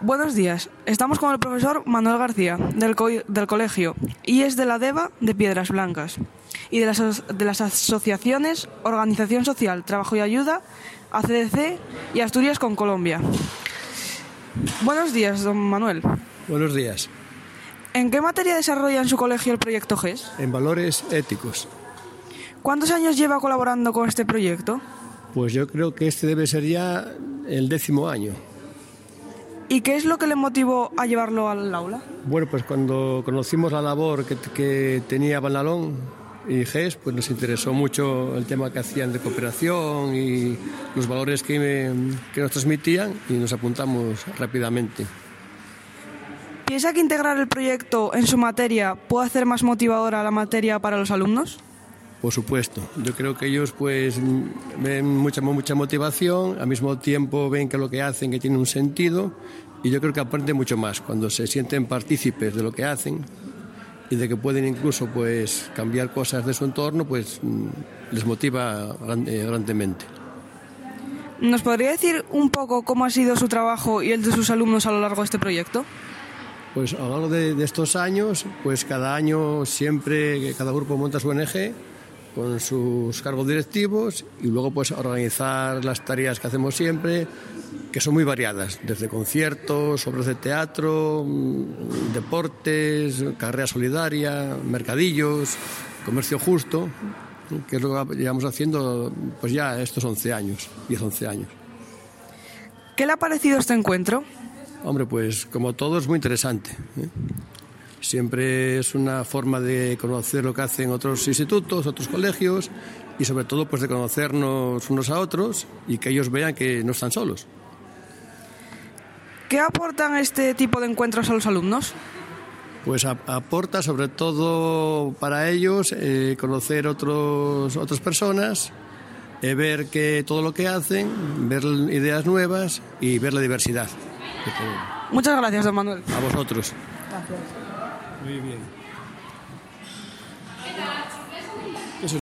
Buenos días. Estamos con el profesor Manuel García, del, co- del colegio, y es de la DEVA de Piedras Blancas, y de las, as- de las asociaciones Organización Social, Trabajo y Ayuda, ACDC y Asturias con Colombia. Buenos días, don Manuel. Buenos días. ¿En qué materia desarrolla en su colegio el proyecto GES? En valores éticos. ¿Cuántos años lleva colaborando con este proyecto? Pues yo creo que este debe ser ya el décimo año. ¿Y qué es lo que le motivó a llevarlo al aula? Bueno, pues cuando conocimos la labor que, que tenía Banalón y GES, pues nos interesó mucho el tema que hacían de cooperación y los valores que, que nos transmitían y nos apuntamos rápidamente. ¿Piensa que integrar el proyecto en su materia puede hacer más motivadora la materia para los alumnos? Por supuesto, yo creo que ellos pues ven mucha, mucha motivación, al mismo tiempo ven que lo que hacen que tiene un sentido y yo creo que aprenden mucho más cuando se sienten partícipes de lo que hacen y de que pueden incluso pues cambiar cosas de su entorno, pues mm, les motiva eh, grandemente. ¿Nos podría decir un poco cómo ha sido su trabajo y el de sus alumnos a lo largo de este proyecto? Pues a lo largo de, de estos años, pues cada año siempre cada grupo monta su ONG con sus cargos directivos y luego pues organizar las tareas que hacemos siempre, que son muy variadas, desde conciertos, obras de teatro, mm, deportes, carrera solidaria, mercadillos, comercio justo, que es lo que llevamos haciendo pues ya estos 11 años, 10-11 años. ¿Qué le ha parecido este encuentro? Hombre, pues como todo es muy interesante. ¿eh? Siempre es una forma de conocer lo que hacen otros institutos, otros colegios y sobre todo pues de conocernos unos a otros y que ellos vean que no están solos. ¿Qué aportan este tipo de encuentros a los alumnos? Pues a- aporta sobre todo para ellos eh, conocer otros, otras personas, eh, ver que todo lo que hacen, ver ideas nuevas y ver la diversidad. que. Muchas gracias, don Manuel. A vosotros. Muy bien.